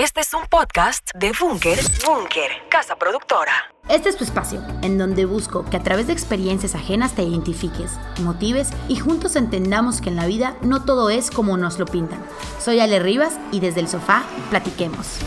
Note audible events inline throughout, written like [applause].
Este es un podcast de Búnker, Búnker, casa productora. Este es tu espacio, en donde busco que a través de experiencias ajenas te identifiques, motives y juntos entendamos que en la vida no todo es como nos lo pintan. Soy Ale Rivas y desde el sofá platiquemos.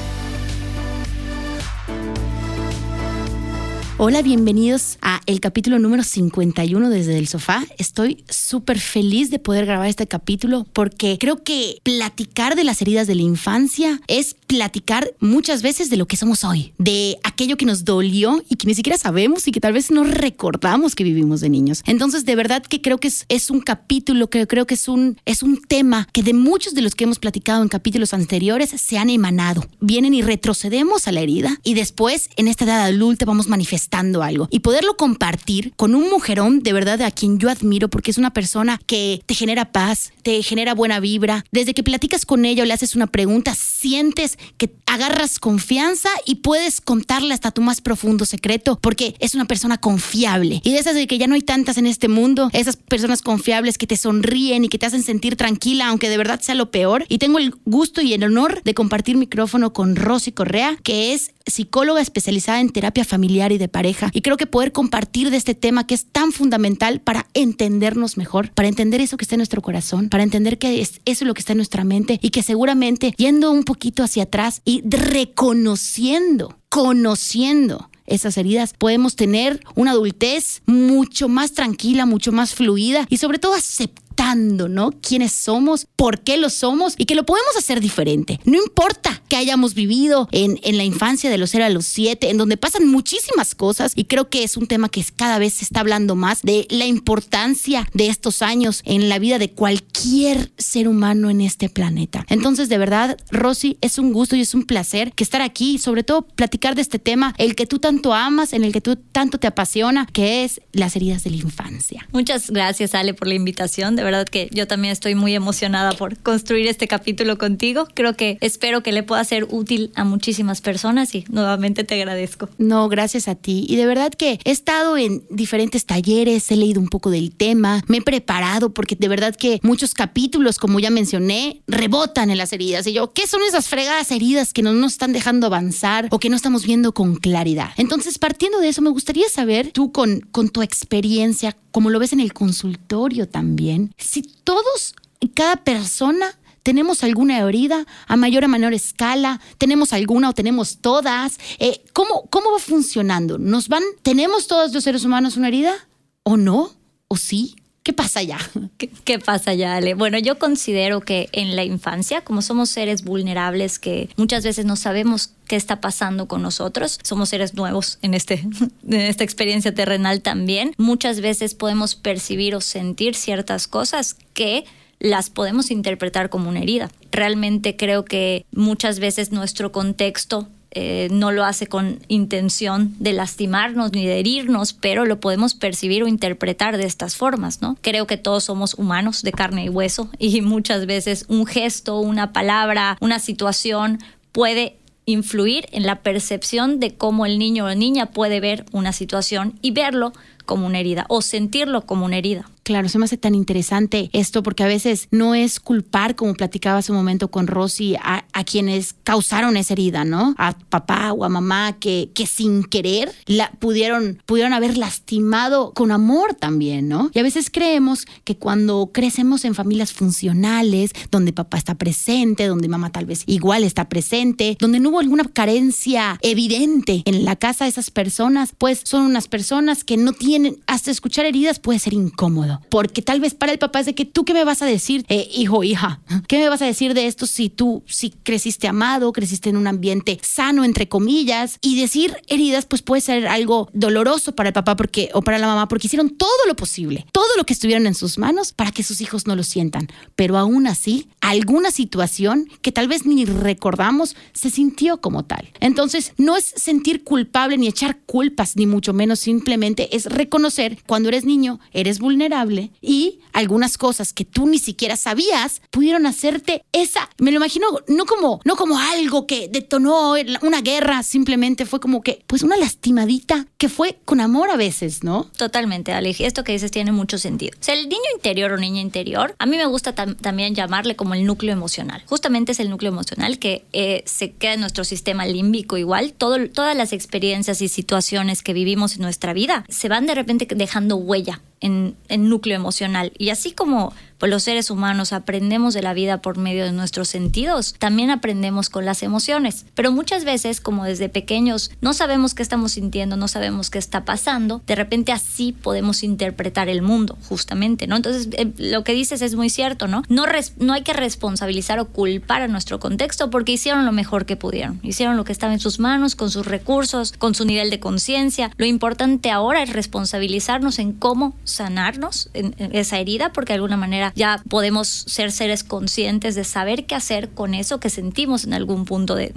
Hola, bienvenidos a el capítulo número 51 desde el sofá. Estoy súper feliz de poder grabar este capítulo porque creo que platicar de las heridas de la infancia es platicar muchas veces de lo que somos hoy, de aquello que nos dolió y que ni siquiera sabemos y que tal vez no recordamos que vivimos de niños. Entonces, de verdad que creo que es, es un capítulo, que creo que es un, es un tema que de muchos de los que hemos platicado en capítulos anteriores se han emanado. Vienen y retrocedemos a la herida y después en esta edad adulta vamos manifestando algo y poderlo compartir con un mujerón de verdad a quien yo admiro porque es una persona que te genera paz, te genera buena vibra. Desde que platicas con ella o le haces una pregunta, sientes que agarras confianza y puedes contarle hasta tu más profundo secreto porque es una persona confiable. Y de esas de que ya no hay tantas en este mundo, esas personas confiables que te sonríen y que te hacen sentir tranquila, aunque de verdad sea lo peor. Y tengo el gusto y el honor de compartir micrófono con Rosy Correa, que es psicóloga especializada en terapia familiar y de pareja. Y creo que poder compartir de este tema que es tan fundamental para entendernos mejor, para entender eso que está en nuestro corazón, para entender que es eso lo que está en nuestra mente y que seguramente yendo un poquito hacia atrás y reconociendo, conociendo esas heridas, podemos tener una adultez mucho más tranquila, mucho más fluida y sobre todo ¿no? ¿Quiénes somos? ¿Por qué lo somos? Y que lo podemos hacer diferente. No importa que hayamos vivido en, en la infancia de los 0 a los 7, en donde pasan muchísimas cosas y creo que es un tema que cada vez se está hablando más de la importancia de estos años en la vida de cualquier ser humano en este planeta. Entonces, de verdad, Rosy, es un gusto y es un placer que estar aquí y sobre todo platicar de este tema, el que tú tanto amas, en el que tú tanto te apasiona, que es las heridas de la infancia. Muchas gracias, Ale, por la invitación. De verdad que yo también estoy muy emocionada por construir este capítulo contigo. Creo que espero que le pueda ser útil a muchísimas personas y nuevamente te agradezco. No, gracias a ti. Y de verdad que he estado en diferentes talleres, he leído un poco del tema, me he preparado porque de verdad que muchos capítulos, como ya mencioné, rebotan en las heridas. Y yo, ¿qué son esas fregadas heridas que no nos están dejando avanzar o que no estamos viendo con claridad? Entonces, partiendo de eso, me gustaría saber tú con, con tu experiencia, como lo ves en el consultorio también, si todos, cada persona ¿Tenemos alguna herida a mayor o menor escala? ¿Tenemos alguna o tenemos todas? Eh, ¿cómo, ¿Cómo va funcionando? ¿Nos van, tenemos todos los seres humanos una herida? ¿O no? ¿O sí? ¿Qué pasa ya? [laughs] ¿Qué, pasa ya, Ale? Bueno, yo considero que en la infancia, como somos seres vulnerables que muchas veces no sabemos qué está pasando con nosotros, somos seres nuevos en, este, [laughs] en esta experiencia terrenal también, muchas veces podemos percibir o sentir ciertas cosas que las podemos interpretar como una herida. Realmente creo que muchas veces nuestro contexto eh, no lo hace con intención de lastimarnos ni de herirnos, pero lo podemos percibir o interpretar de estas formas, ¿no? Creo que todos somos humanos de carne y hueso y muchas veces un gesto, una palabra, una situación puede influir en la percepción de cómo el niño o niña puede ver una situación y verlo como una herida o sentirlo como una herida. Claro, se me hace tan interesante esto porque a veces no es culpar, como platicaba hace un momento con Rosy, a, quienes causaron esa herida, ¿no? A papá o a mamá que, que sin querer la pudieron, pudieron haber lastimado con amor también, ¿no? Y a veces creemos que cuando crecemos en familias funcionales, donde papá está presente, donde mamá tal vez igual está presente, donde no hubo alguna carencia evidente en la casa de esas personas, pues son unas personas que no tienen, hasta escuchar heridas puede ser incómodo porque tal vez para el papá es de que tú qué me vas a decir, eh, hijo, hija, ¿qué me vas a decir de esto si tú, si creciste amado, creciste en un ambiente sano, entre comillas? Y decir heridas, pues puede ser algo doloroso para el papá porque, o para la mamá, porque hicieron todo lo posible, todo lo que estuvieron en sus manos para que sus hijos no lo sientan. Pero aún así, alguna situación que tal vez ni recordamos se sintió como tal. Entonces, no es sentir culpable ni echar culpas, ni mucho menos, simplemente es reconocer cuando eres niño, eres vulnerable y algunas cosas que tú ni siquiera sabías pudieron hacerte esa, me lo imagino, no como, no como algo que detonó una guerra, simplemente fue como que, pues una lastimadita que fue con amor a veces, ¿no? Totalmente, Ale. Esto que dices tiene mucho sentido. O sea, el niño interior o niña interior, a mí me gusta también llamarle como el núcleo emocional. Justamente es el núcleo emocional que eh, se queda en nuestro sistema límbico igual. Todo, todas las experiencias y situaciones que vivimos en nuestra vida se van de repente dejando huella en, en núcleo emocional. Y así como pues los seres humanos aprendemos de la vida por medio de nuestros sentidos, también aprendemos con las emociones. Pero muchas veces, como desde pequeños, no sabemos qué estamos sintiendo, no sabemos qué está pasando, de repente así podemos interpretar el mundo, justamente, ¿no? Entonces, eh, lo que dices es muy cierto, ¿no? No, hay que responsabilizar o culpar a nuestro contexto porque hicieron lo mejor que pudieron, hicieron lo que estaba en sus manos, con sus recursos, con su nivel de conciencia. Lo importante ahora es responsabilizarnos en cómo sanarnos esa herida, porque de alguna manera ya podemos ser seres conscientes de saber qué hacer con eso que sentimos en algún punto de,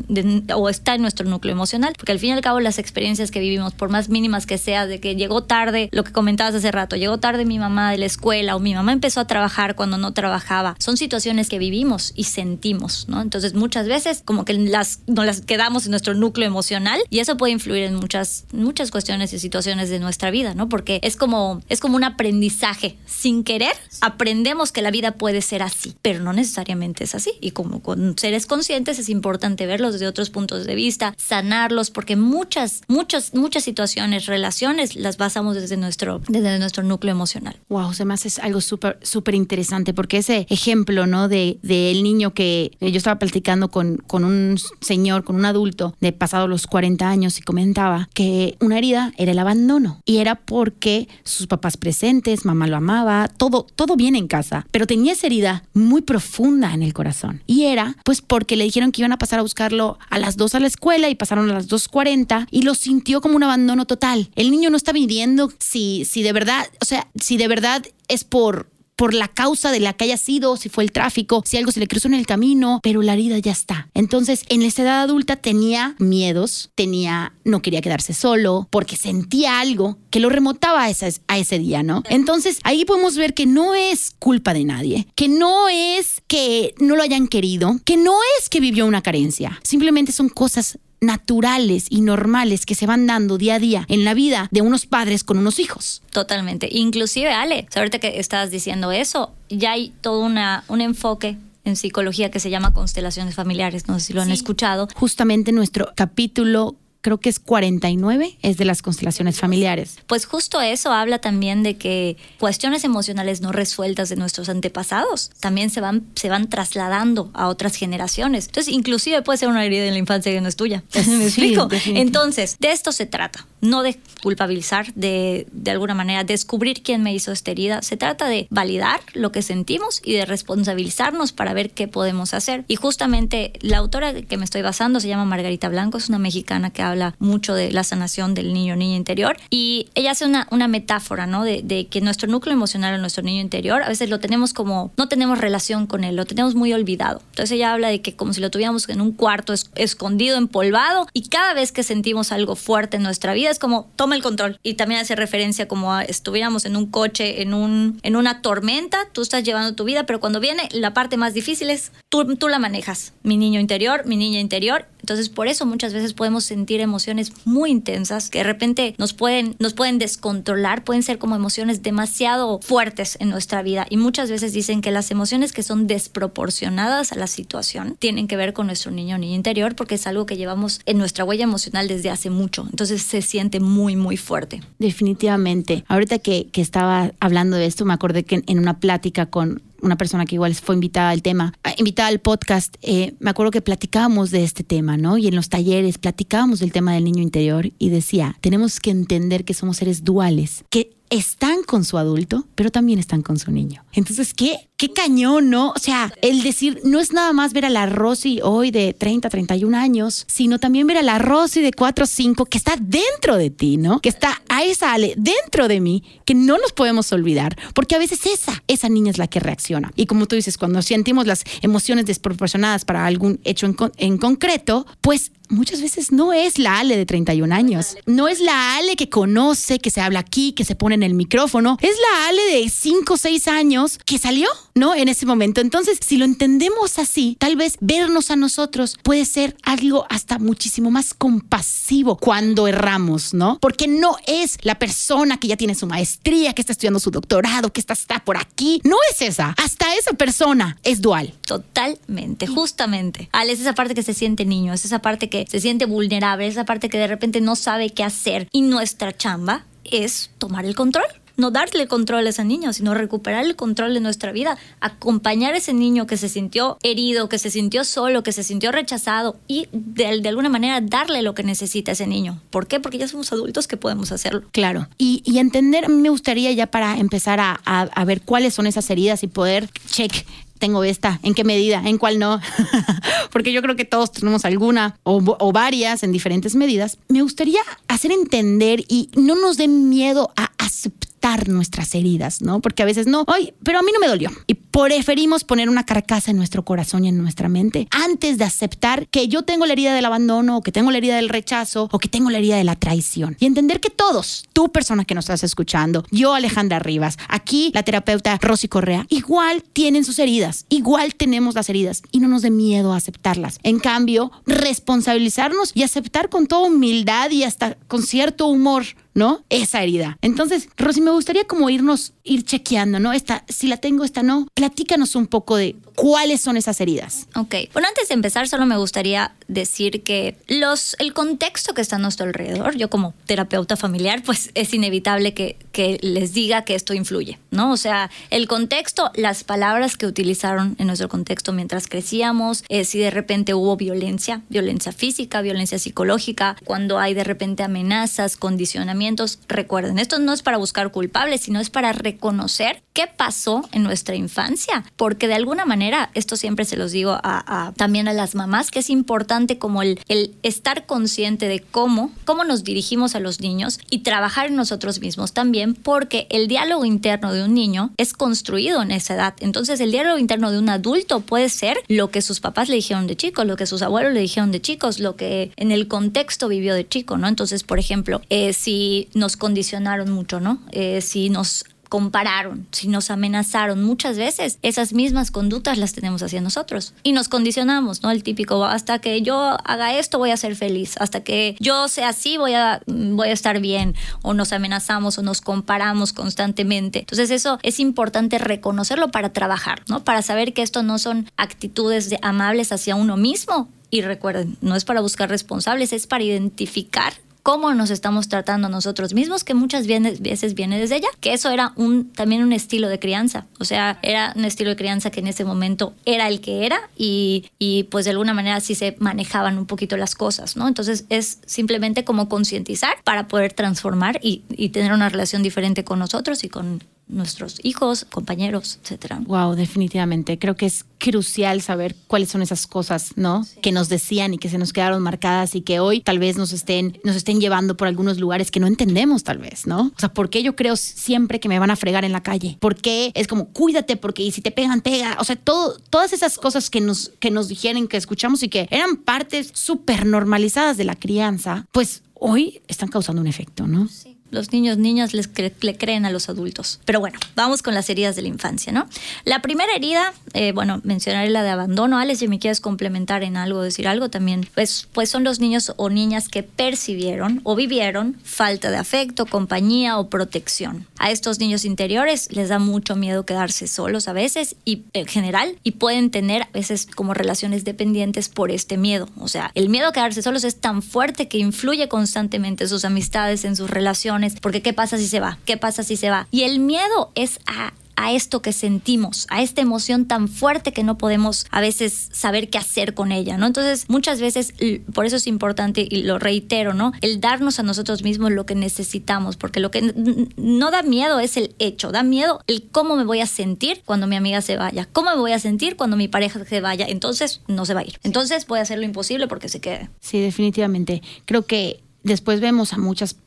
o está en nuestro núcleo emocional, porque al fin y al cabo las experiencias que vivimos, por más mínimas que sea, de que llegó tarde, lo que comentabas hace rato, llegó tarde mi mamá de la escuela o mi mamá empezó a trabajar cuando no trabajaba, son situaciones que vivimos y sentimos, ¿no? Entonces muchas veces como que las, nos las quedamos en nuestro núcleo emocional y eso puede influir en muchas, muchas cuestiones y situaciones de nuestra vida, ¿no? Porque es como, es como un aprendizaje, sin querer aprendemos que la vida puede ser así, pero no necesariamente es así. Y como con seres conscientes es importante verlos desde otros puntos de vista, sanarlos, porque muchas, muchas, muchas situaciones, relaciones, las basamos desde nuestro, desde nuestro núcleo emocional. Wow, se me hace algo súper, súper interesante, porque ese ejemplo, ¿no? De, del niño que eh, yo estaba platicando con, con un señor, con un adulto de pasado los 40 años y comentaba que una herida era el abandono y era porque sus papás presentes, mamá lo amaba, todo, todo bien en casa pero tenía esa herida muy profunda en el corazón. Y era pues porque le dijeron que iban a pasar a buscarlo a las 2 a la escuela y pasaron a las 2.40 y lo sintió como un abandono total. El niño no está midiendo si, si de verdad, o sea, si de verdad es por por la causa de la que haya sido, si fue el tráfico, si algo se le cruzó en el camino, pero la herida ya está. Entonces, en esa edad adulta tenía miedos, tenía, no quería quedarse solo, porque sentía algo que lo remotaba a, a ese día, ¿no? Entonces, ahí podemos ver que no es culpa de nadie, que no es que no lo hayan querido, que no es que vivió una carencia, simplemente son cosas naturales y normales que se van dando día a día en la vida de unos padres con unos hijos. Totalmente. Inclusive, Ale, ahorita que estás diciendo eso, ya hay todo una, un enfoque en psicología que se llama constelaciones familiares, no sé si lo han escuchado. Justamente nuestro capítulo creo que es 49, es de las constelaciones familiares. Pues justo eso habla también de que cuestiones emocionales no resueltas de nuestros antepasados también se van, se van trasladando a otras generaciones. Entonces, inclusive puede ser una herida en la infancia que no es tuya. [laughs] ¿Me explico? Entonces, de esto se trata, no de culpabilizar, de, de alguna manera descubrir quién me hizo esta herida. Se trata de validar lo que sentimos y de responsabilizarnos para ver qué podemos hacer. Y justamente la autora que me estoy basando se llama Margarita Blanco, es una mexicana que habla mucho de la sanación del niño niña interior y ella hace una, una metáfora, ¿no? De, que nuestro núcleo emocional o nuestro niño interior a veces lo tenemos como, no tenemos relación con él, lo tenemos muy olvidado. Entonces ella habla de que como si lo tuviéramos en un cuarto escondido, empolvado y cada vez que sentimos algo fuerte en nuestra vida es como toma el control y también hace referencia como a estuviéramos en un coche, en, un, en una tormenta, tú estás llevando tu vida, pero cuando viene la parte más difícil es tú, tú la manejas, mi niño interior, mi niña interior. Entonces por eso muchas veces podemos sentir emociones muy intensas que de repente nos pueden, nos pueden descontrolar, pueden ser como emociones demasiado fuertes en nuestra vida. Y muchas veces dicen que las emociones que son desproporcionadas a la situación tienen que ver con nuestro niño o niña interior porque es algo que llevamos en nuestra huella emocional desde hace mucho. Entonces se muy, muy fuerte. Definitivamente. Ahorita que, que estaba hablando de esto, me acordé que en una plática con una persona que igual fue invitada al tema, ah, invitada al podcast, eh, me acuerdo que platicábamos de este tema, ¿no? Y en los talleres platicábamos del tema del niño interior y decía, tenemos que entender que somos seres duales, que están con su adulto, pero también están con su niño. Entonces, qué qué cañón, ¿no? O sea, el decir, no es nada más ver a la Rosy hoy de 30, 31 años, sino también ver a la Rosy de 4 o 5 que está dentro de ti, ¿no? Que está a esa Ale dentro de mí, que no nos podemos olvidar, porque a veces esa, esa niña es la que reacciona. Y como tú dices, cuando sentimos las emociones desproporcionadas para algún hecho en, en concreto, pues muchas veces no es la Ale de 31 años. No es la Ale que conoce, que se habla aquí, que se pone en el micrófono. Es la Ale de 5 o 6 años que salió, ¿no? En ese momento. Entonces, si lo entendemos así, tal vez vernos a nosotros puede ser algo hasta muchísimo más compasivo cuando erramos, ¿no? Porque no es la persona que ya tiene su maestría, que está estudiando su doctorado, que está, está por aquí. No es esa. Hasta esa persona es dual. Totalmente, justamente. Ale es esa parte que se siente niño, es esa parte que se siente vulnerable, esa parte que de repente no sabe qué hacer. Y nuestra chamba es tomar el control no darle control a ese niño, sino recuperar el control de nuestra vida, acompañar a ese niño que se sintió herido, que se sintió solo, que se sintió rechazado y de, alguna manera darle lo que necesita ese niño. ¿Por qué? Porque ya somos adultos que podemos hacerlo. Claro. Y, entender, me gustaría ya para empezar a, a ver cuáles son esas heridas y poder, check, tengo esta, en qué medida, en cuál no, [laughs] porque yo creo que todos tenemos alguna o, varias en diferentes medidas, me gustaría hacer entender y no nos den miedo a aceptar nuestras heridas, ¿no? Porque a veces no, ay, pero a mí no me dolió. Y preferimos poner una carcasa en nuestro corazón y en nuestra mente antes de aceptar que yo tengo la herida del abandono, o que tengo la herida del rechazo, o que tengo la herida de la traición. Y entender que todos, tú persona que nos estás escuchando, yo Alejandra Rivas, aquí la terapeuta Rosy Correa, igual tienen sus heridas, igual tenemos las heridas y no nos dé miedo a aceptarlas. En cambio, responsabilizarnos y aceptar con toda humildad y hasta con cierto humor ¿no? Esa herida. Entonces, Rosy, me gustaría como irnos, ir chequeando, ¿no? Esta, si la tengo, esta no. Platícanos un poco de cuáles son esas heridas. Ok. Bueno, antes de empezar, solo me gustaría decir que los, el contexto que está a nuestro alrededor, yo como terapeuta familiar, pues es inevitable que, que les diga que esto influye, ¿no? O sea, el contexto, las palabras que utilizaron en nuestro contexto mientras crecíamos, eh, si de repente hubo violencia, violencia física, violencia psicológica, cuando hay de repente amenazas, condicionamientos, recuerden, esto no es para buscar culpables, sino es para reconocer qué pasó en nuestra infancia, porque de alguna manera, esto siempre se los digo a, también a las mamás, que es importante como el, el estar consciente de cómo, cómo nos dirigimos a los niños y trabajar en nosotros mismos también, porque el diálogo interno de un niño es construido en esa edad. Entonces, el diálogo interno de un adulto puede ser lo que sus papás le dijeron de chico, lo que sus abuelos le dijeron de chicos, lo que en el contexto vivió de chico, ¿no? Entonces, por ejemplo, eh, si nos condicionaron mucho, ¿no? Eh, si nos compararon, si nos amenazaron muchas veces, esas mismas conductas las tenemos hacia nosotros y nos condicionamos, ¿no? El típico, hasta que yo haga esto voy a ser feliz, hasta que yo sea así voy a, voy a estar bien, o nos amenazamos o nos comparamos constantemente. Entonces eso es importante reconocerlo para trabajar, ¿no? Para saber que esto no son actitudes de amables hacia uno mismo, y recuerden, no es para buscar responsables, es para identificar cómo nos estamos tratando nosotros mismos, que muchas veces viene desde ella, que eso era un, también un estilo de crianza, o sea, era un estilo de crianza que en ese momento era el que era y, y pues de alguna manera sí se manejaban un poquito las cosas, ¿no? Entonces es simplemente como concientizar para poder transformar y, y tener una relación diferente con nosotros y con nuestros hijos, compañeros, etcétera. Wow, definitivamente. Creo que es crucial saber cuáles son esas cosas, ¿no? Que nos decían y que se nos quedaron marcadas y que hoy tal vez nos estén, nos estén llevando por algunos lugares que no entendemos, tal vez, ¿no? O sea, ¿por qué yo creo siempre que me van a fregar en la calle? ¿Por qué es como cuídate porque si te pegan, pega? O sea, todo, todas esas cosas que nos, que nos dijeron, que escuchamos y que eran partes súper normalizadas de la crianza, pues hoy están causando un efecto, ¿no? Sí los niños, niñas les le creen a los adultos. Pero bueno, vamos con las heridas de la infancia, ¿no? La primera herida, eh, bueno, mencionaré la de abandono. Alex, si me quieres complementar en algo, decir algo también, pues, pues son los niños o niñas que percibieron o vivieron falta de afecto, compañía o protección. A estos niños interiores les da mucho miedo quedarse solos a veces y en general y pueden tener a veces como relaciones dependientes por este miedo. O sea, el miedo a quedarse solos es tan fuerte que influye constantemente en sus amistades, en sus relaciones porque ¿qué pasa si se va? ¿Qué pasa si se va? Y el miedo es a a esto que sentimos, a esta emoción tan fuerte que no podemos a veces saber qué hacer con ella, ¿no? Entonces, muchas veces, por eso es importante, y lo reitero, ¿no? El darnos a nosotros mismos lo que necesitamos, porque lo que no da miedo es el hecho, da miedo el cómo me voy a sentir cuando mi amiga se vaya, cómo me voy a sentir cuando mi pareja se vaya, entonces no se va a ir. Entonces voy a hacer lo imposible porque se quede. Sí, definitivamente. Creo que después vemos a muchas personas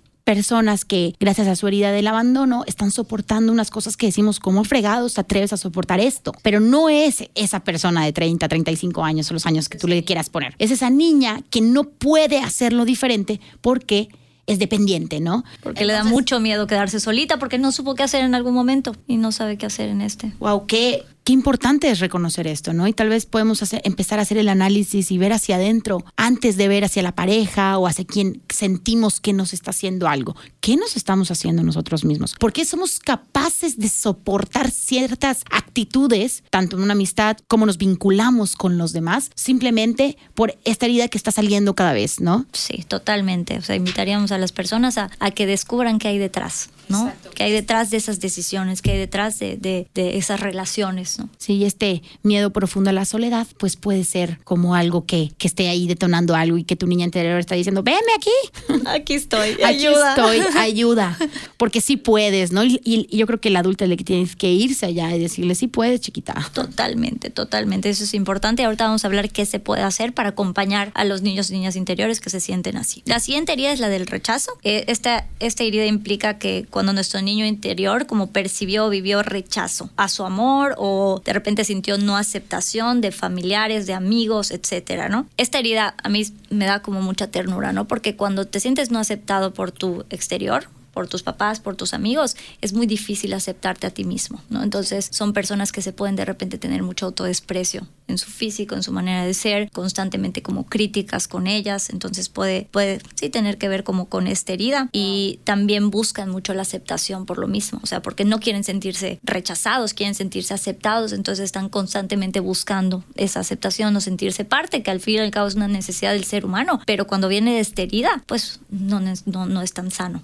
que gracias a su herida del abandono están soportando unas cosas que decimos como fregados te atreves a soportar esto, pero no es esa persona de 30, 35 años o los años que tú le quieras poner. Es esa niña que no puede hacerlo diferente porque es dependiente, ¿no? Porque le da mucho miedo quedarse solita porque no supo qué hacer en algún momento y no sabe qué hacer en este. Wow, qué qué importante es reconocer esto, ¿no? Y tal vez podemos empezar a hacer el análisis y ver hacia adentro antes de ver hacia la pareja o hacia quien sentimos que nos está haciendo algo. ¿Qué nos estamos haciendo nosotros mismos? ¿Por qué somos capaces de soportar ciertas actitudes, tanto en una amistad como nos vinculamos con los demás, simplemente por esta herida que está saliendo cada vez, ¿no? Sí, totalmente. O sea, invitaríamos a las personas a, que descubran qué hay detrás, ¿no? Qué hay detrás de esas decisiones, qué hay detrás de, de esas relaciones. Sí, este miedo profundo a la soledad, pues puede ser como algo que, que esté ahí detonando algo y que tu niña interior está diciendo, venme aquí. [laughs] Aquí estoy, [laughs] aquí estoy, ayuda. [laughs] Porque sí puedes, ¿no? Y, yo creo que el adulto le que tienes que irse allá y decirle, sí puedes, chiquita. Totalmente, totalmente. Eso es importante. Ahorita vamos a hablar qué se puede hacer para acompañar a los niños y niñas interiores que se sienten así. La siguiente herida es la del rechazo. Eh, esta, esta herida implica que cuando nuestro niño interior como percibió o vivió rechazo a su amor o de repente sintió no aceptación de familiares, de amigos, etcétera, ¿no? Esta herida a mí me da como mucha ternura, ¿no? Porque cuando te sientes no aceptado por tu exterior, por tus papás, por tus amigos, es muy difícil aceptarte a ti mismo, ¿no? Entonces son personas que se pueden de repente tener mucho autodesprecio en su físico, en su manera de ser, constantemente como críticas con ellas, entonces puede, puede sí tener que ver como con esta herida y también buscan mucho la aceptación por lo mismo, o sea, porque no quieren sentirse rechazados, quieren sentirse aceptados, entonces están constantemente buscando esa aceptación o sentirse parte, que al fin y al cabo es una necesidad del ser humano, pero cuando viene de esta herida, pues no, no, no es tan sano.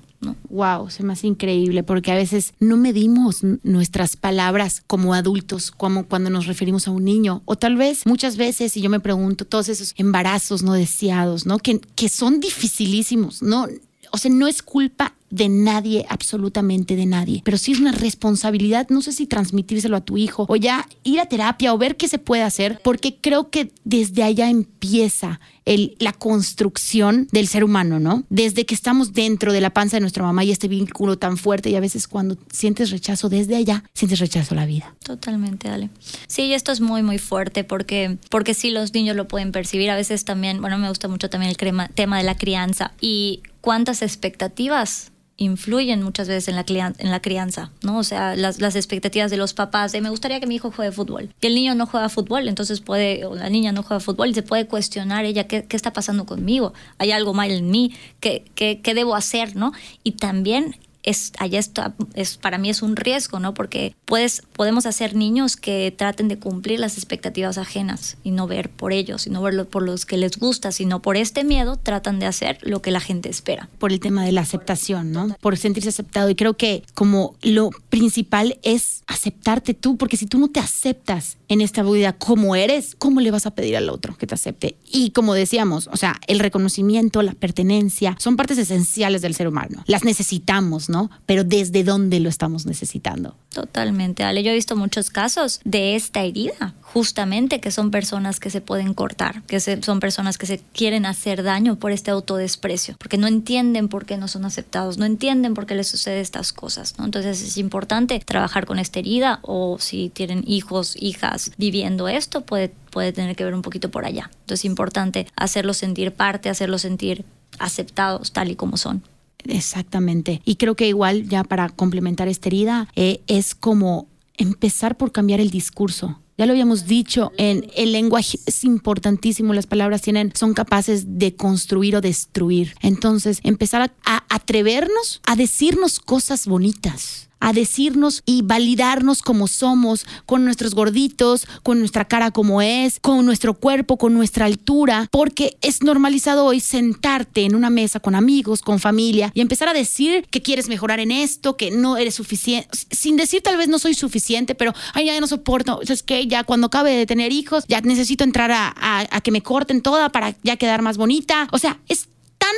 Wow, se me hace increíble porque a veces no medimos nuestras palabras como adultos, como cuando nos referimos a un niño, o tal vez muchas veces, y yo me pregunto, todos esos embarazos no deseados, ¿no? Que, que son dificilísimos, ¿no? O sea, no es culpa de nadie, absolutamente de nadie. Pero sí es una responsabilidad, no sé si transmitírselo a tu hijo o ya ir a terapia o ver qué se puede hacer, porque creo que desde allá empieza el, la construcción del ser humano, ¿no? Desde que estamos dentro de la panza de nuestra mamá y este vínculo tan fuerte y a veces cuando sientes rechazo desde allá, sientes rechazo a la vida. Totalmente, dale. Sí, esto es muy, muy fuerte porque, porque sí los niños lo pueden percibir. A veces también, bueno, me gusta mucho también el tema de la crianza y cuántas expectativas influyen muchas veces en la, en la crianza, ¿no? O sea, las, expectativas de los papás de me gustaría que mi hijo juegue fútbol. Y el niño no juega fútbol, entonces puede, o la niña no juega fútbol y se puede cuestionar ella qué, qué está pasando conmigo, hay algo mal en mí, qué, qué, qué debo hacer, ¿no? Y también es, allá está, es, para mí es un riesgo, ¿no? Porque puedes, podemos hacer niños que traten de cumplir las expectativas ajenas y no ver por ellos, y no verlo por los que les gusta, sino por este miedo tratan de hacer lo que la gente espera. Por el tema de la aceptación, ¿no? Por sentirse aceptado. Y creo que como lo principal es aceptarte tú, porque si tú no te aceptas en esta vida como eres, ¿cómo le vas a pedir al otro que te acepte? Y como decíamos, o sea, el reconocimiento, la pertenencia, son partes esenciales del ser humano. Las necesitamos, ¿no? Pero desde dónde lo estamos necesitando. Totalmente, Ale. Yo he visto muchos casos de esta herida, justamente que son personas que se pueden cortar, que son personas que se quieren hacer daño por este autodesprecio, porque no entienden por qué no son aceptados, no entienden por qué les sucede estas cosas, ¿no? Entonces es importante trabajar con esta herida o si tienen hijos, hijas viviendo esto, puede, puede tener que ver un poquito por allá. Entonces es importante hacerlos sentir parte, hacerlos sentir aceptados tal y como son. Exactamente. Y creo que igual, ya para complementar esta herida, eh, es como empezar por cambiar el discurso. Ya lo habíamos dicho, en el lenguaje es importantísimo, las palabras tienen, son capaces de construir o destruir. Entonces, empezar a, a atrevernos a decirnos cosas bonitas, a decirnos y validarnos como somos, con nuestros gorditos, con nuestra cara como es, con nuestro cuerpo, con nuestra altura, porque es normalizado hoy sentarte en una mesa con amigos, con familia y empezar a decir que quieres mejorar en esto, que no eres suficiente, sin decir tal vez no soy suficiente, pero ay, ya no soporto, es que ya cuando acabe de tener hijos, ya necesito entrar a, a que me corten toda para ya quedar más bonita. O sea, es tan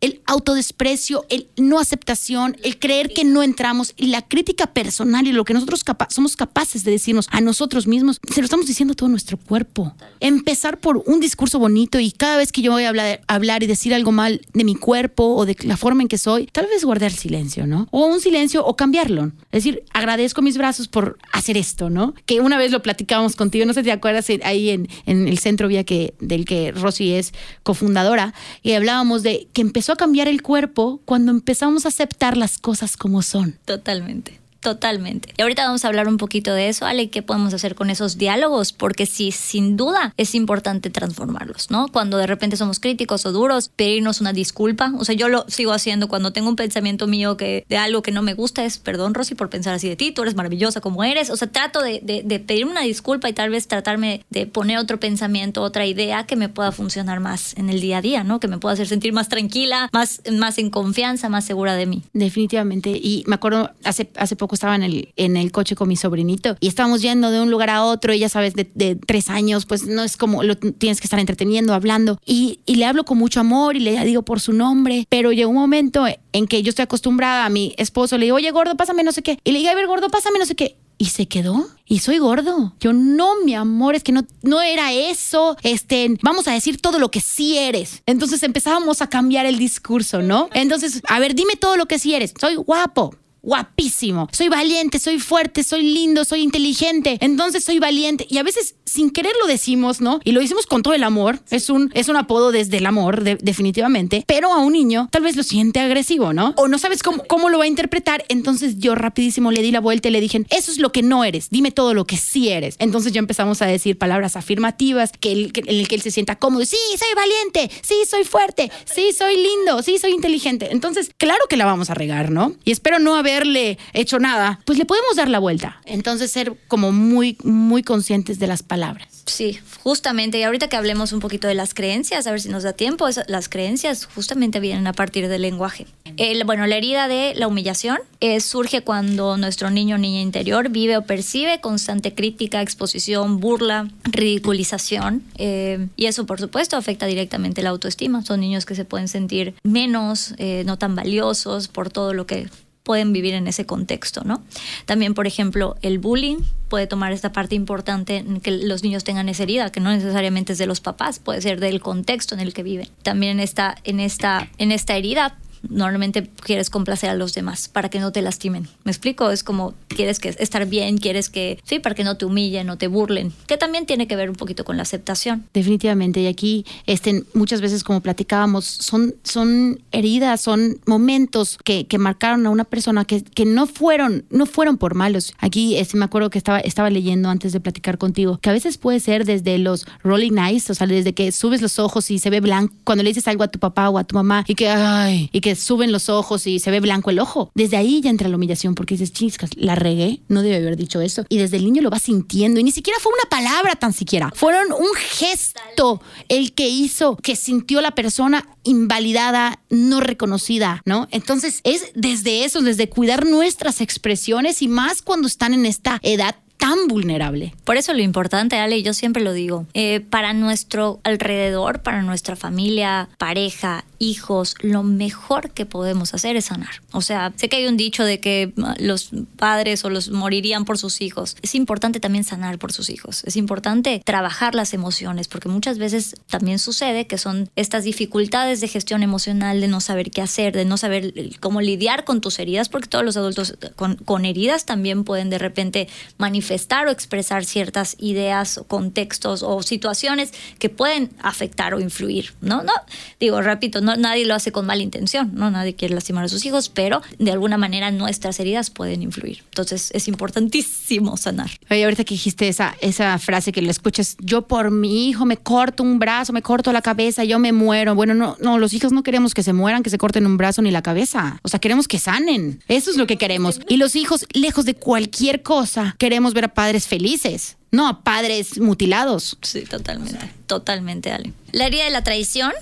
el autodesprecio, el no aceptación, el creer que no entramos y la crítica personal y lo que nosotros somos capaces de decirnos a nosotros mismos, se lo estamos diciendo a todo nuestro cuerpo. Empezar por un discurso bonito y cada vez que yo voy a hablar, hablar y decir algo mal de mi cuerpo o de la forma en que soy, tal vez guardar silencio, ¿no? O un silencio o cambiarlo. Es decir, agradezco mis brazos por hacer esto, ¿no? Que una vez lo platicábamos contigo, no sé si te acuerdas, ahí en, en el centro vía que, del que Rosy es cofundadora, y hablábamos de que empezó a cambiar el cuerpo cuando empezamos a aceptar las cosas como son. Totalmente. Totalmente. Y ahorita vamos a hablar un poquito de eso, Ale, qué podemos hacer con esos diálogos, porque sí, sin duda es importante transformarlos, ¿no? Cuando de repente somos críticos o duros, pedirnos una disculpa. O sea, yo lo sigo haciendo cuando tengo un pensamiento mío que de algo que no me gusta es, perdón, Rosy, por pensar así de ti, tú eres maravillosa como eres. O sea, trato de, de, pedirme una disculpa y tal vez tratarme de poner otro pensamiento, otra idea que me pueda funcionar más en el día a día, ¿no? Que me pueda hacer sentir más tranquila, más, más en confianza, más segura de mí. Definitivamente. Y me acuerdo hace, hace poco estaba en el, en el coche con mi sobrinito y estábamos yendo de un lugar a otro y ya sabes, de, tres años, pues no es como lo tienes que estar entreteniendo, hablando. Y, y le hablo con mucho amor y le digo por su nombre, pero llegó un momento en que yo estoy acostumbrada a mi esposo, le digo, oye, gordo, pásame no sé qué. Y le digo, a ver, gordo, pásame no sé qué y se quedó. Y soy gordo. Yo no, mi amor, es que no, no era eso. Este, vamos a decir todo lo que sí eres. Entonces empezábamos a cambiar el discurso, ¿no? Entonces, a ver, dime todo lo que sí eres. Soy guapo guapísimo. Soy valiente, soy fuerte, soy lindo, soy inteligente. Entonces soy valiente. Y a veces sin querer lo decimos, ¿no? Y lo decimos con todo el amor. Es un, es un apodo desde el amor, definitivamente. Pero a un niño tal vez lo siente agresivo, ¿no? O no sabes cómo, cómo lo va a interpretar. Entonces yo rapidísimo le di la vuelta y le dije, eso es lo que no eres. Dime todo lo que sí eres. Entonces ya empezamos a decir palabras afirmativas que, en el que él se sienta cómodo. Sí, soy valiente. Sí, soy fuerte. Sí, soy lindo. Sí, soy inteligente. Entonces, claro que la vamos a regar, ¿no? Y espero no haber haberle hecho nada, pues le podemos dar la vuelta. Entonces ser como muy, muy conscientes de las palabras. Sí, justamente. Y ahorita que hablemos un poquito de las creencias, a ver si nos da tiempo, las creencias justamente vienen a partir del lenguaje. El, bueno, la herida de la humillación eh, surge cuando nuestro niño o niña interior vive o percibe constante crítica, exposición, burla, ridiculización. Eh, y eso, por supuesto, afecta directamente la autoestima. Son niños que se pueden sentir menos, eh, no tan valiosos por todo lo que pueden vivir en ese contexto, ¿no? También, por ejemplo, el bullying puede tomar esta parte importante en que los niños tengan esa herida, que no necesariamente es de los papás, puede ser del contexto en el que viven. También está en esta, en esta herida normalmente quieres complacer a los demás para que no te lastimen. ¿Me explico? Es como quieres que estar bien, quieres que, sí, para que no te humillen, no te burlen, que también tiene que ver un poquito con la aceptación. Definitivamente, y aquí este, muchas veces como platicábamos, son, son heridas, son momentos que, que marcaron a una persona que, que, no fueron, no fueron por malos. Aquí este, me acuerdo que estaba, estaba leyendo antes de platicar contigo, que a veces puede ser desde los rolling eyes, o sea, desde que subes los ojos y se ve blanco, cuando le dices algo a tu papá o a tu mamá y que, ay, y que suben los ojos y se ve blanco el ojo. Desde ahí ya entra la humillación porque dices, chiscas, la regué, no debe haber dicho eso. Y desde el niño lo va sintiendo y ni siquiera fue una palabra tan siquiera. Fueron un gesto el que hizo que sintió la persona invalidada, no reconocida, ¿no? Entonces es desde eso, desde cuidar nuestras expresiones y más cuando están en esta edad tan vulnerable. Por eso lo importante, Ale, yo siempre lo digo, eh, para nuestro alrededor, para nuestra familia, pareja, hijos, lo mejor que podemos hacer es sanar. O sea, sé que hay un dicho de que ah, los padres o los morirían por sus hijos. Es importante también sanar por sus hijos. Es importante trabajar las emociones, porque muchas veces también sucede que son estas dificultades de gestión emocional, de no saber qué hacer, de no saber cómo lidiar con tus heridas, porque todos los adultos con, con heridas también pueden de repente manifestar manifestar o expresar ciertas ideas, o contextos o situaciones que pueden afectar o influir, ¿no? No, digo, repito, no, nadie lo hace con mala intención, ¿no? Nadie quiere lastimar a sus hijos, pero de alguna manera nuestras heridas pueden influir. Entonces es importantísimo sanar. Oye, ahorita que dijiste esa, esa frase que le escuchas, yo por mi hijo me corto un brazo, me corto la cabeza, yo me muero. Bueno, no, no, los hijos no queremos que se mueran, que se corten un brazo ni la cabeza. O sea, queremos que sanen. Eso es lo que queremos. Y los hijos, lejos de cualquier cosa, queremos ver a padres felices. No a padres mutilados. Sí, totalmente. Totalmente, Ale. La herida de la traición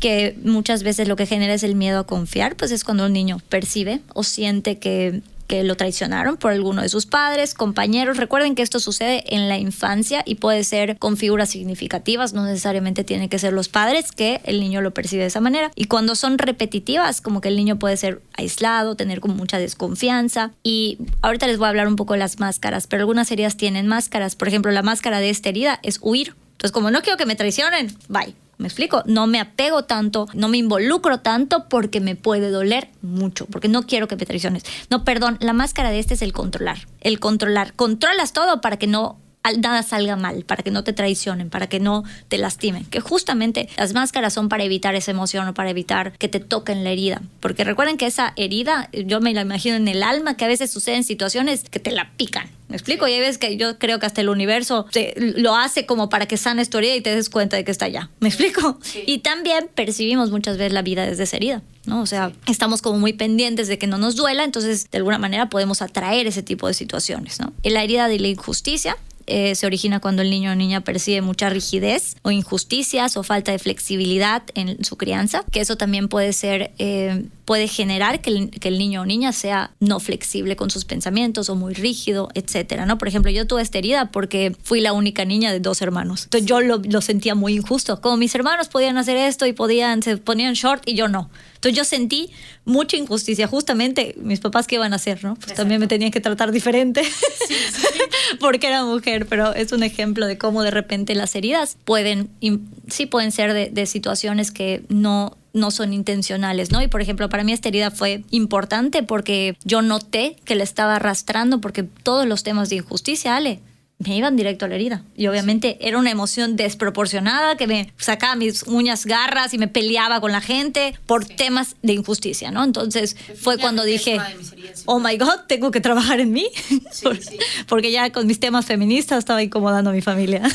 que muchas veces lo que genera es el miedo a confiar, pues es cuando un niño percibe o siente que que lo traicionaron por alguno de sus padres, compañeros. Recuerden que esto sucede en la infancia y puede ser con figuras significativas, no necesariamente tiene que ser los padres que el niño lo percibe de esa manera. Y cuando son repetitivas, como que el niño puede ser aislado, tener como mucha desconfianza. Y ahorita les voy a hablar un poco de las máscaras, pero algunas heridas tienen máscaras. Por ejemplo, la máscara de esta herida es huir. Entonces, como no quiero que me traicionen, bye ¿Me explico? No me apego tanto, no me involucro tanto porque me puede doler mucho, porque no quiero que me traiciones. No, perdón, la máscara de este es el controlar. El controlar. Controlas todo para que no nada salga mal, para que no te traicionen, para que no te lastimen. Que justamente las máscaras son para evitar esa emoción o para evitar que te toquen la herida. Porque recuerden que esa herida, yo me la imagino en el alma, que a veces suceden situaciones que te la pican. ¿Me explico? Y veces que yo creo que hasta el universo lo hace como para que sanes tu herida y te des cuenta de que está allá. ¿Me explico? Y también percibimos muchas veces la vida desde esa herida, ¿no? O sea, estamos como muy pendientes de que no nos duela, entonces de alguna manera podemos atraer ese tipo de situaciones, ¿no? En la herida de la injusticia eh, se origina cuando el niño o niña percibe mucha rigidez o injusticias o falta de flexibilidad en su crianza, que eso también puede ser, eh, puede generar que el, niño o niña sea no flexible con sus pensamientos o muy rígido, etcétera, ¿no? Por ejemplo, yo tuve esta herida porque fui la única niña de dos hermanos. Entonces yo lo, lo sentía muy injusto. Como mis hermanos podían hacer esto y podían, se ponían short y yo no. Entonces yo sentí mucha injusticia. Justamente mis papás, ¿qué iban a hacer? ¿no? Pues también me tenían que tratar diferente [laughs] porque era mujer, pero es un ejemplo de cómo de repente las heridas pueden, sí pueden ser de, de situaciones que no no son intencionales, ¿no? Y por ejemplo, para mí esta herida fue importante porque yo noté que le estaba arrastrando porque todos los temas de injusticia, Ale, me iban directo a la herida. Y obviamente era una emoción desproporcionada que me sacaba mis uñas garras y me peleaba con la gente por temas de injusticia, ¿no? Entonces fue cuando dije, oh my God, tengo que trabajar en mí, [laughs] porque ya con mis temas feministas estaba incomodando a mi familia. [laughs]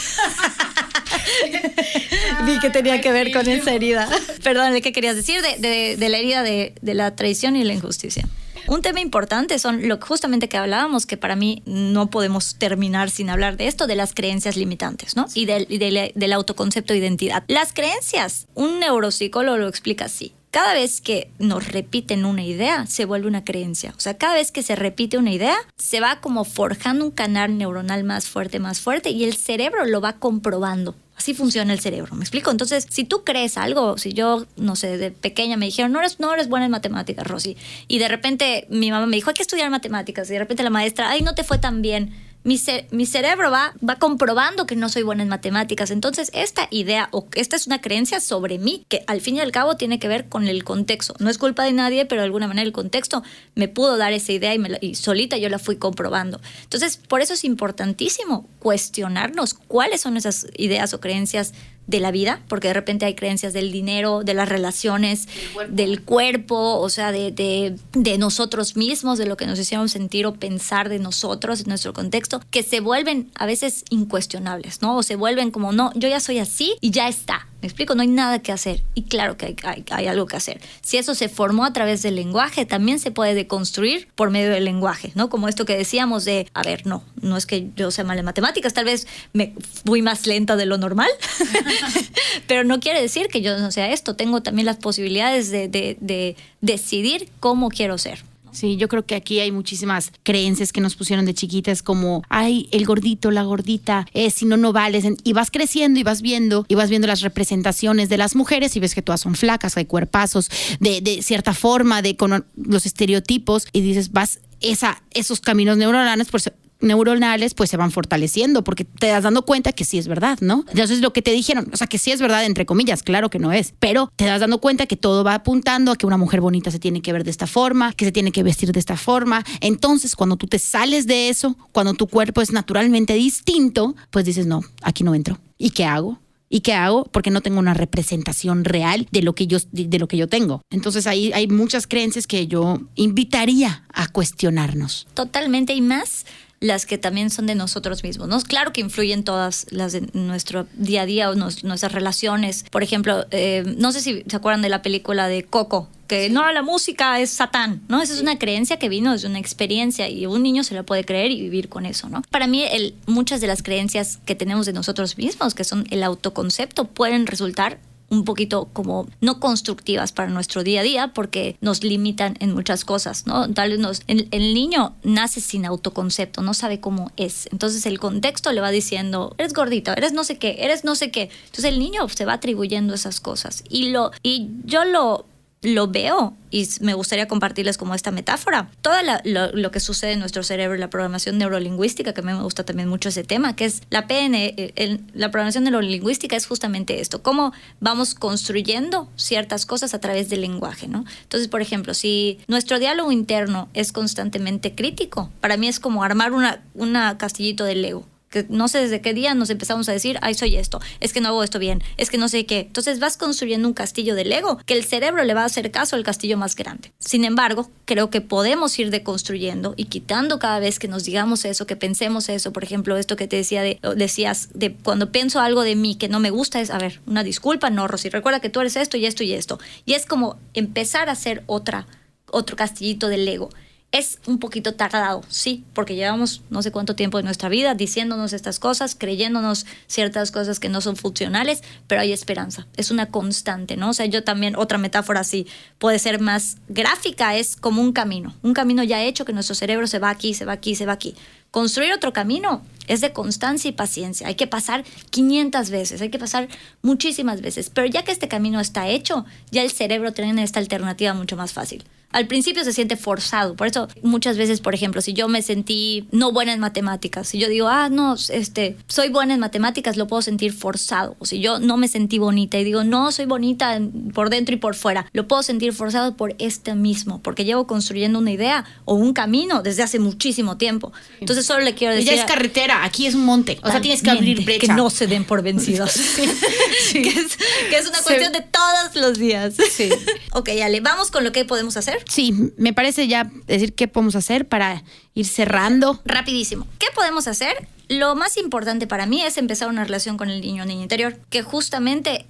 Vi que tenía que ver con esa herida. Perdón, ¿qué querías decir? De, de la herida de, de la traición y la injusticia. Un tema importante son lo justamente que hablábamos, que para mí no podemos terminar sin hablar de esto, de las creencias limitantes, ¿no? Y del, del autoconcepto de identidad. Las creencias, un neuropsicólogo lo explica así cada vez que nos repiten una idea, se vuelve una creencia. O sea, cada vez que se repite una idea, se va como forjando un canal neuronal más fuerte, más fuerte, y el cerebro lo va comprobando. Así funciona el cerebro, ¿me explico? Entonces, si tú crees algo, si yo, no sé, de pequeña me dijeron, no eres, no eres buena en matemáticas, Rosy, y de repente mi mamá me dijo, hay que estudiar matemáticas, y de repente la maestra, ay, no te fue tan bien mi, cerebro va, va comprobando que no soy buena en matemáticas. Entonces, esta idea o esta es una creencia sobre mí que al fin y al cabo tiene que ver con el contexto. No es culpa de nadie, pero de alguna manera el contexto me pudo dar esa idea y, y solita yo la fui comprobando. Entonces, por eso es importantísimo cuestionarnos cuáles son esas ideas o creencias de la vida, porque de repente hay creencias del dinero, de las relaciones, del cuerpo, o sea, de, de, nosotros mismos, de lo que nos hicieron sentir o pensar de nosotros, en nuestro contexto, que se vuelven a veces incuestionables, ¿no? O se vuelven como, no, yo ya soy así y ya está. Me explico, no hay nada que hacer. Y claro que hay, hay, algo que hacer. Si eso se formó a través del lenguaje, también se puede deconstruir por medio del lenguaje, ¿no? Como esto que decíamos de, a ver, no, no es que yo sea mal en matemáticas, tal vez me fui más lenta de lo normal, [laughs] [laughs] pero no quiere decir que yo no sea esto. Tengo también las posibilidades de, de, de decidir cómo quiero ser. Sí, yo creo que aquí hay muchísimas creencias que nos pusieron de chiquitas como, ay, el gordito, la gordita, eh, si no, no vales. Y vas creciendo y vas viendo, y vas viendo las representaciones de las mujeres y ves que todas son flacas, hay cuerpazos de, de cierta forma, de con los estereotipos, y dices, vas esa, esos caminos neuronales, pues neuronales pues se van fortaleciendo porque te das dando cuenta que sí es verdad, ¿no? Entonces lo que te dijeron, o sea, que sí es verdad entre comillas, claro que no es, pero te das dando cuenta que todo va apuntando a que una mujer bonita se tiene que ver de esta forma, que se tiene que vestir de esta forma. Entonces, cuando tú te sales de eso, cuando tu cuerpo es naturalmente distinto, pues dices, no, aquí no entro. ¿Y qué hago? ¿Y qué hago? Porque no tengo una representación real de lo que yo, de lo que yo tengo. Entonces ahí hay muchas creencias que yo invitaría a cuestionarnos. Totalmente y más las que también son de nosotros mismos, ¿no? Claro que influyen todas las de nuestro día a día o nuestras relaciones. Por ejemplo, eh, no sé si se acuerdan de la película de Coco, que no, la música es satán, ¿no? Esa es una creencia que vino desde una experiencia y un niño se la puede creer y vivir con eso, ¿no? Para mí, el, muchas de las creencias que tenemos de nosotros mismos, que son el autoconcepto, pueden resultar un poquito como no constructivas para nuestro día a día porque nos limitan en muchas cosas, ¿no? Tal vez nos, el, niño nace sin autoconcepto, no sabe cómo es. Entonces el contexto le va diciendo, eres gordito, eres no sé qué, eres no sé qué. Entonces el niño se va atribuyendo esas cosas. Y, lo, y yo lo lo veo y me gustaría compartirles como esta metáfora. Todo lo, que sucede en nuestro cerebro, la programación neurolingüística, que a mí me gusta también mucho ese tema, que es la PN, la programación neurolingüística es justamente esto, cómo vamos construyendo ciertas cosas a través del lenguaje, ¿no? Entonces, por ejemplo, si nuestro diálogo interno es constantemente crítico, para mí es como armar una, una castillito de Lego que no sé desde qué día nos empezamos a decir, ay, soy esto, es que no hago esto bien, es que no sé qué. Entonces vas construyendo un castillo de Lego que el cerebro le va a hacer caso al castillo más grande. Sin embargo, creo que podemos ir deconstruyendo y quitando cada vez que nos digamos eso, que pensemos eso. Por ejemplo, esto que te decía de, decías de cuando pienso algo de mí que no me gusta es, a ver, una disculpa, no, Rosy, recuerda que tú eres esto y esto y esto. Y es como empezar a hacer otra, otro castillito de Lego es un poquito tardado, sí, porque llevamos no sé cuánto tiempo de nuestra vida diciéndonos estas cosas, creyéndonos ciertas cosas que no son funcionales, pero hay esperanza. Es una constante, ¿no? O sea, yo también, otra metáfora así, puede ser más gráfica, es como un camino, un camino ya hecho que nuestro cerebro se va aquí, se va aquí, se va aquí. Construir otro camino es de constancia y paciencia. Hay que pasar 500 veces, hay que pasar muchísimas veces, pero ya que este camino está hecho, ya el cerebro tiene esta alternativa mucho más fácil al principio se siente forzado. Por eso muchas veces, por ejemplo, si yo me sentí no buena en matemáticas, si yo digo, ah, no, este, soy buena en matemáticas, lo puedo sentir forzado. O si yo no me sentí bonita y digo, no, soy bonita por dentro y por fuera, lo puedo sentir forzado por este mismo, porque llevo construyendo una idea o un camino desde hace muchísimo tiempo. Entonces solo le quiero decir... Ya es carretera, aquí es un monte. O sea, tienes que abrir brecha. Que no se den por vencidos. [laughs] [laughs] que, es, una cuestión de todos los días. Sí. [laughs] ok, Ale, vamos con lo que podemos hacer. Sí, me parece ya decir qué podemos hacer para ir cerrando. Rapidísimo. ¿Qué podemos hacer? Lo más importante para mí es empezar una relación con el niño o niña interior, que justamente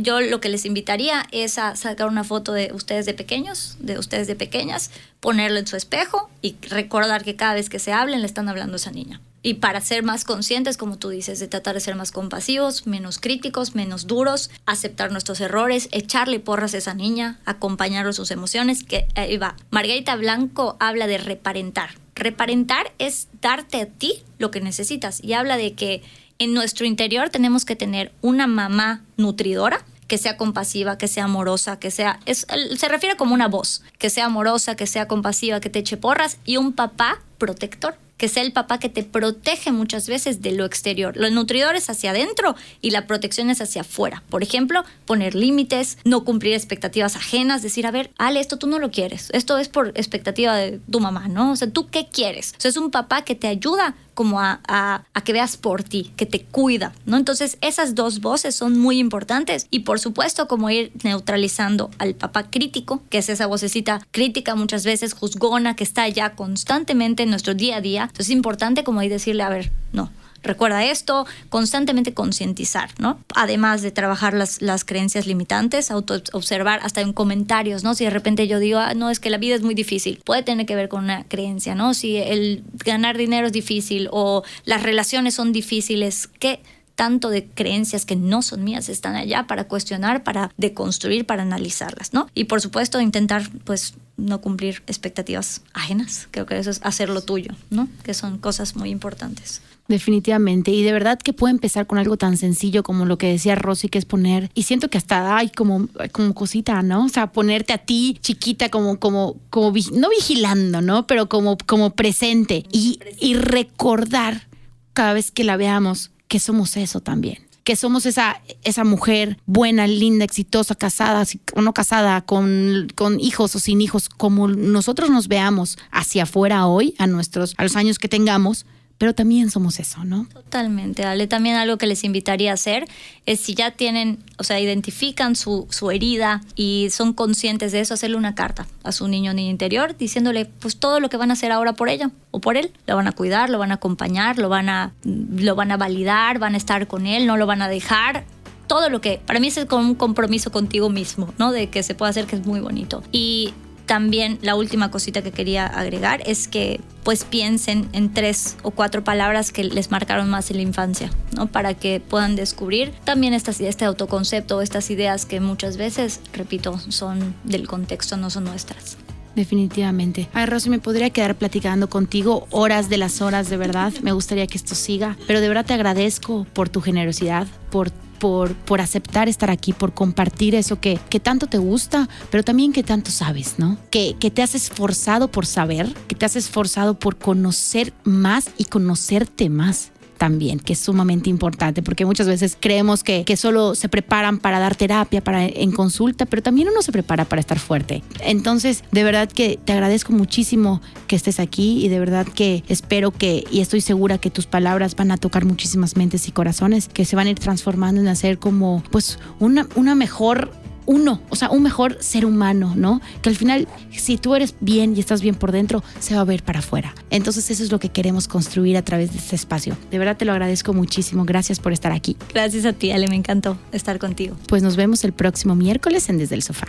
yo lo que les invitaría es a sacar una foto de ustedes de pequeños, de ustedes de pequeñas, ponerlo en su espejo y recordar que cada vez que se hablen le están hablando a esa niña y para ser más conscientes, como tú dices, de tratar de ser más compasivos, menos críticos, menos duros, aceptar nuestros errores, echarle porras a esa niña, acompañar sus emociones, que ahí va. Margarita Blanco habla de reparentar. Reparentar es darte a ti lo que necesitas y habla de que en nuestro interior tenemos que tener una mamá nutridora, que sea compasiva, que sea amorosa, que sea, es, se refiere como una voz, que sea amorosa, que sea compasiva, que te eche porras, y un papá protector, que sea el papá que te protege muchas veces de lo exterior. Lo nutridor es hacia adentro y la protección es hacia afuera. Por ejemplo, poner límites, no cumplir expectativas ajenas, decir, a ver, Ale, esto tú no lo quieres, esto es por expectativa de tu mamá, ¿no? O sea, ¿tú qué quieres? O sea, es un papá que te ayuda como a, a, que veas por ti, que te cuida, ¿no? Entonces esas dos voces son muy importantes y por supuesto como ir neutralizando al papá crítico, que es esa vocecita crítica muchas veces juzgona que está ya constantemente en nuestro día a día. Entonces es importante como ahí decirle, a ver, no, recuerda esto, constantemente concientizar, ¿no? Además de trabajar las, las creencias limitantes, auto observar hasta en comentarios, ¿no? Si de repente yo digo, ah, no, es que la vida es muy difícil, puede tener que ver con una creencia, ¿no? Si el ganar dinero es difícil o las relaciones son difíciles, ¿qué? tanto de creencias que no son mías están allá para cuestionar, para deconstruir, para analizarlas, ¿no? Y por supuesto intentar pues no cumplir expectativas ajenas, creo que eso es hacer lo tuyo, ¿no? Que son cosas muy importantes. Definitivamente. Y de verdad que puede empezar con algo tan sencillo como lo que decía Rosy, que es poner, y siento que hasta hay como, como cosita, ¿no? O sea, ponerte a ti chiquita como, como, como, no vigilando, ¿no? Pero como, como presente y, y recordar cada vez que la veamos que somos eso también que somos esa, esa mujer buena, linda, exitosa, casada o no casada, con, con hijos o sin hijos, como nosotros nos veamos hacia afuera hoy, a nuestros, a los años que tengamos, pero también somos eso, ¿no? Totalmente, Ale. También algo que les invitaría a hacer es si ya tienen, o sea, identifican su, su herida y son conscientes de eso, hacerle una carta a su niño niño interior diciéndole pues todo lo que van a hacer ahora por ella o por él. Lo van a cuidar, lo van a acompañar, lo van a, lo van a validar, van a estar con él, no lo van a dejar todo lo que para mí es como un compromiso contigo mismo, ¿no? De que se puede hacer que es muy bonito. Y también la última cosita que quería agregar es que pues piensen en tres o cuatro palabras que les marcaron más en la infancia, ¿no? Para que puedan descubrir también estas, este autoconcepto, estas ideas que muchas veces, repito, son del contexto, no son nuestras. Definitivamente. Ay, Rosy, me podría quedar platicando contigo horas de las horas, de verdad. Me gustaría que esto siga, pero de verdad te agradezco por tu generosidad, por por, por aceptar estar aquí, por compartir eso que, que tanto te gusta, pero también que tanto sabes, ¿no? Que, que te has esforzado por saber, que te has esforzado por conocer más y conocerte más también, que es sumamente importante, porque muchas veces creemos que, que solo se preparan para dar terapia, para en consulta, pero también uno se prepara para estar fuerte. Entonces, de verdad que te agradezco muchísimo que estés aquí y de verdad que espero que, y estoy segura que tus palabras van a tocar muchísimas mentes y corazones, que se van a ir transformando en hacer como, pues, una, una mejor uno, o sea, un mejor ser humano, ¿no? Que al final, si tú eres bien y estás bien por dentro, se va a ver para afuera. Entonces eso es lo que queremos construir a través de este espacio. De verdad te lo agradezco muchísimo. Gracias por estar aquí. Gracias a ti, Ale, me encantó estar contigo. Pues nos vemos el próximo miércoles en Desde el Sofá.